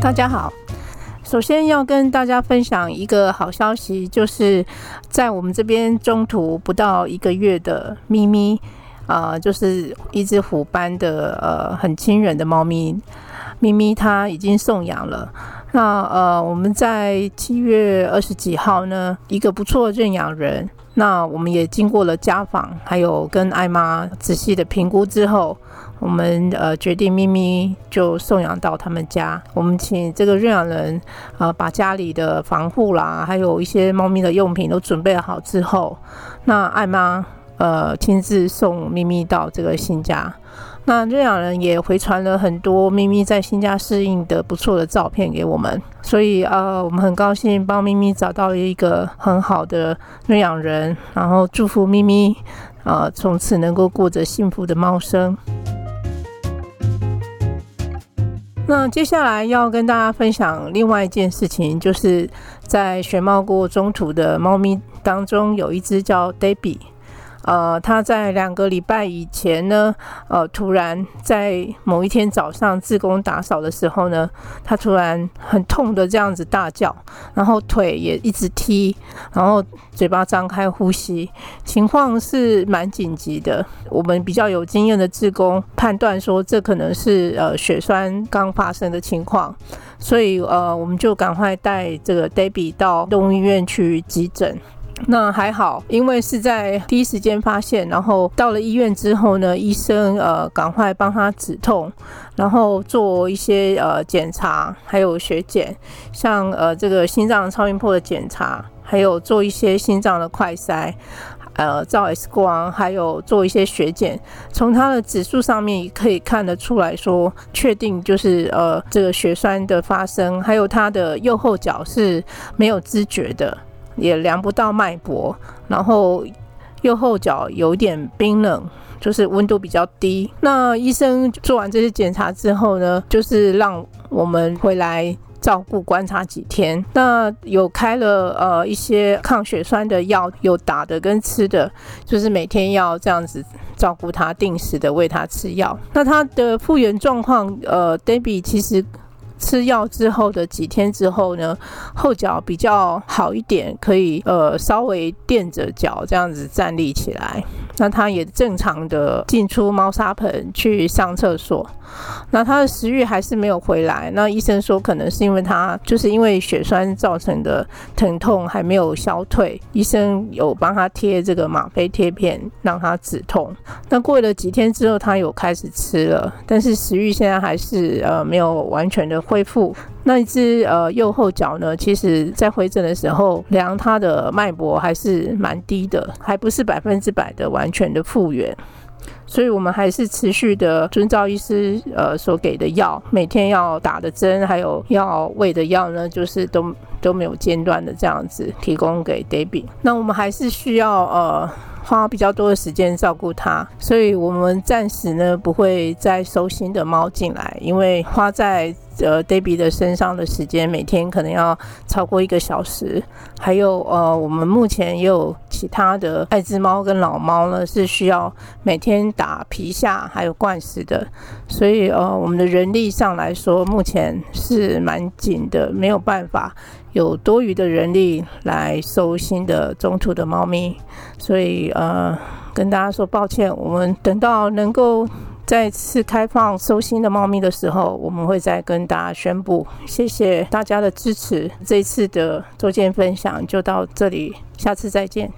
大家好，首先要跟大家分享一个好消息，就是在我们这边中途不到一个月的咪咪，呃，就是一只虎斑的呃很亲人的猫咪，咪咪它已经送养了。那呃我们在七月二十几号呢，一个不错的认养人，那我们也经过了家访，还有跟艾妈仔细的评估之后。我们呃决定咪咪就送养到他们家。我们请这个认养人啊把家里的防护啦，还有一些猫咪的用品都准备好之后，那艾妈呃亲自送咪咪到这个新家。那认养人也回传了很多咪咪在新家适应的不错的照片给我们，所以呃我们很高兴帮咪咪找到一个很好的认养人，然后祝福咪咪呃从此能够过着幸福的猫生。那接下来要跟大家分享另外一件事情，就是在选猫过中途的猫咪当中，有一只叫 Debbie。呃，他在两个礼拜以前呢，呃，突然在某一天早上自宫打扫的时候呢，他突然很痛的这样子大叫，然后腿也一直踢，然后嘴巴张开呼吸，情况是蛮紧急的。我们比较有经验的自宫判断说，这可能是呃血栓刚发生的情况，所以呃，我们就赶快带这个 Debbie 到动物医院去急诊。那还好，因为是在第一时间发现，然后到了医院之后呢，医生呃赶快帮他止痛，然后做一些呃检查，还有血检，像呃这个心脏超音波的检查，还有做一些心脏的快筛，呃照 X 光，还有做一些血检，从他的指数上面也可以看得出来说，确定就是呃这个血栓的发生，还有他的右后脚是没有知觉的。也量不到脉搏，然后右后脚有点冰冷，就是温度比较低。那医生做完这些检查之后呢，就是让我们回来照顾观察几天。那有开了呃一些抗血栓的药，有打的跟吃的，就是每天要这样子照顾他，定时的喂他吃药。那他的复原状况，呃，Debbie 其实。吃药之后的几天之后呢，后脚比较好一点，可以呃稍微垫着脚这样子站立起来。那他也正常的进出猫砂盆去上厕所。那他的食欲还是没有回来。那医生说可能是因为他就是因为血栓造成的疼痛还没有消退。医生有帮他贴这个吗啡贴片让他止痛。那过了几天之后，他有开始吃了，但是食欲现在还是呃没有完全的。恢复那一只呃右后脚呢，其实在回诊的时候量它的脉搏还是蛮低的，还不是百分之百的完全的复原，所以我们还是持续的遵照医师呃所给的药，每天要打的针，还有要喂的药呢，就是都都没有间断的这样子提供给 Debbie。那我们还是需要呃。花比较多的时间照顾它，所以我们暂时呢不会再收新的猫进来，因为花在呃 Debbie 的身上的时间每天可能要超过一个小时。还有呃，我们目前也有其他的爱滋猫跟老猫呢，是需要每天打皮下还有灌食的，所以呃，我们的人力上来说目前是蛮紧的，没有办法。有多余的人力来收新的中途的猫咪，所以呃，跟大家说抱歉，我们等到能够再次开放收新的猫咪的时候，我们会再跟大家宣布。谢谢大家的支持，这次的周见分享就到这里，下次再见。